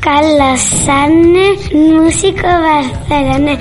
Carlos Sarne, músico barcelona,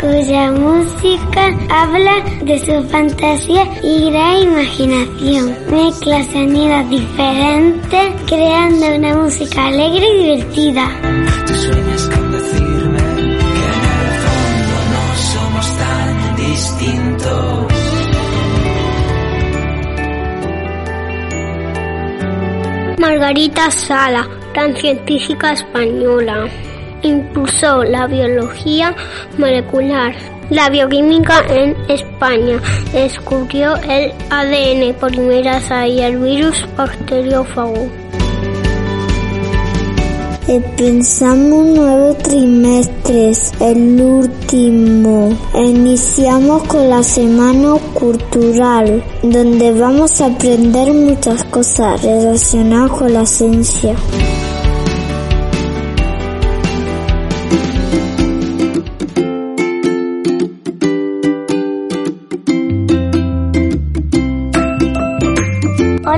cuya música habla de su fantasía y gran imaginación. Mezcla sonidos diferentes, creando una música alegre y divertida. tú sueñas con decirme que en el fondo no somos tan distintos. Margarita Sala, gran científica española, impulsó la biología molecular, la bioquímica en España, descubrió el ADN polimerasa y el virus bacteriófago. Empezamos un nuevo trimestre, el último. Iniciamos con la semana cultural, donde vamos a aprender muchas cosas relacionadas con la ciencia.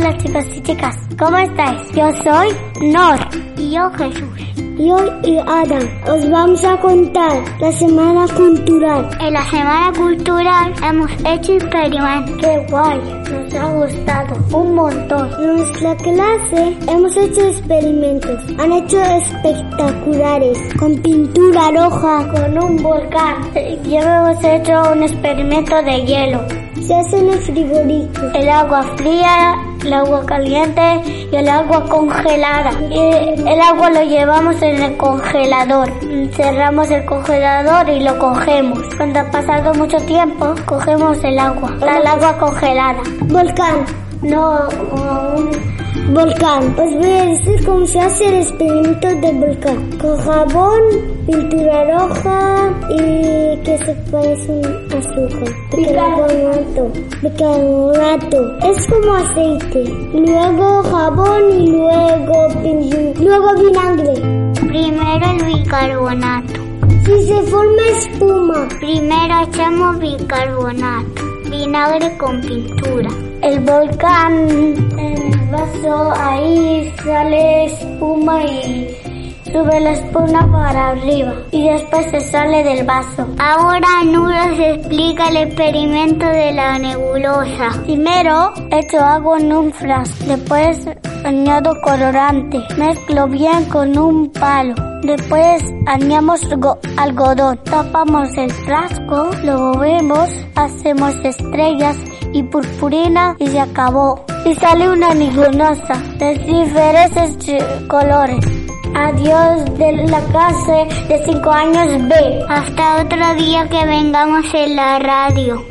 Hola chicos y chicas, ¿cómo estáis? Yo soy Nor y yo Jesús. Yo y Adam os vamos a contar la semana cultural. En la semana cultural hemos hecho experimentos. ¡Qué guay! Nos ha gustado un montón. En nuestra clase hemos hecho experimentos. Han hecho espectaculares. Con pintura roja. Con un volcán. Yo hemos hecho un experimento de hielo. Se hace en el frigorífico. El agua fría, el agua caliente y el agua congelada. El agua lo llevamos en el congelador. Cerramos el congelador y lo cogemos. Cuando ha pasado mucho tiempo, cogemos el agua. El agua congelada. Volcán. No, un Volcán. Os voy a decir cómo se hace el experimento del volcán. Con jabón, pintura roja y que se parece un azúcar. Bicarbonato. Bicarbonato. Es como aceite. Luego jabón y luego pintura. Luego vinagre. primero el bicarbonato. Si se forma espuma. Primero echamos bicarbonato, vinagre con pintura. El volcán el vaso, ahí sale espuma y sube la espuma para arriba y después se sale del vaso. Ahora Nura explica el experimento de la nebulosa. Primero echo agua en un frasco, después añado colorante, mezclo bien con un palo. Después añadimos go- algodón, tapamos el frasco, lo movemos, hacemos estrellas y purpurina y se acabó. Y sale una nebulosa de diferentes colores. Adiós de la clase de 5 años B. Hasta otro día que vengamos en la radio.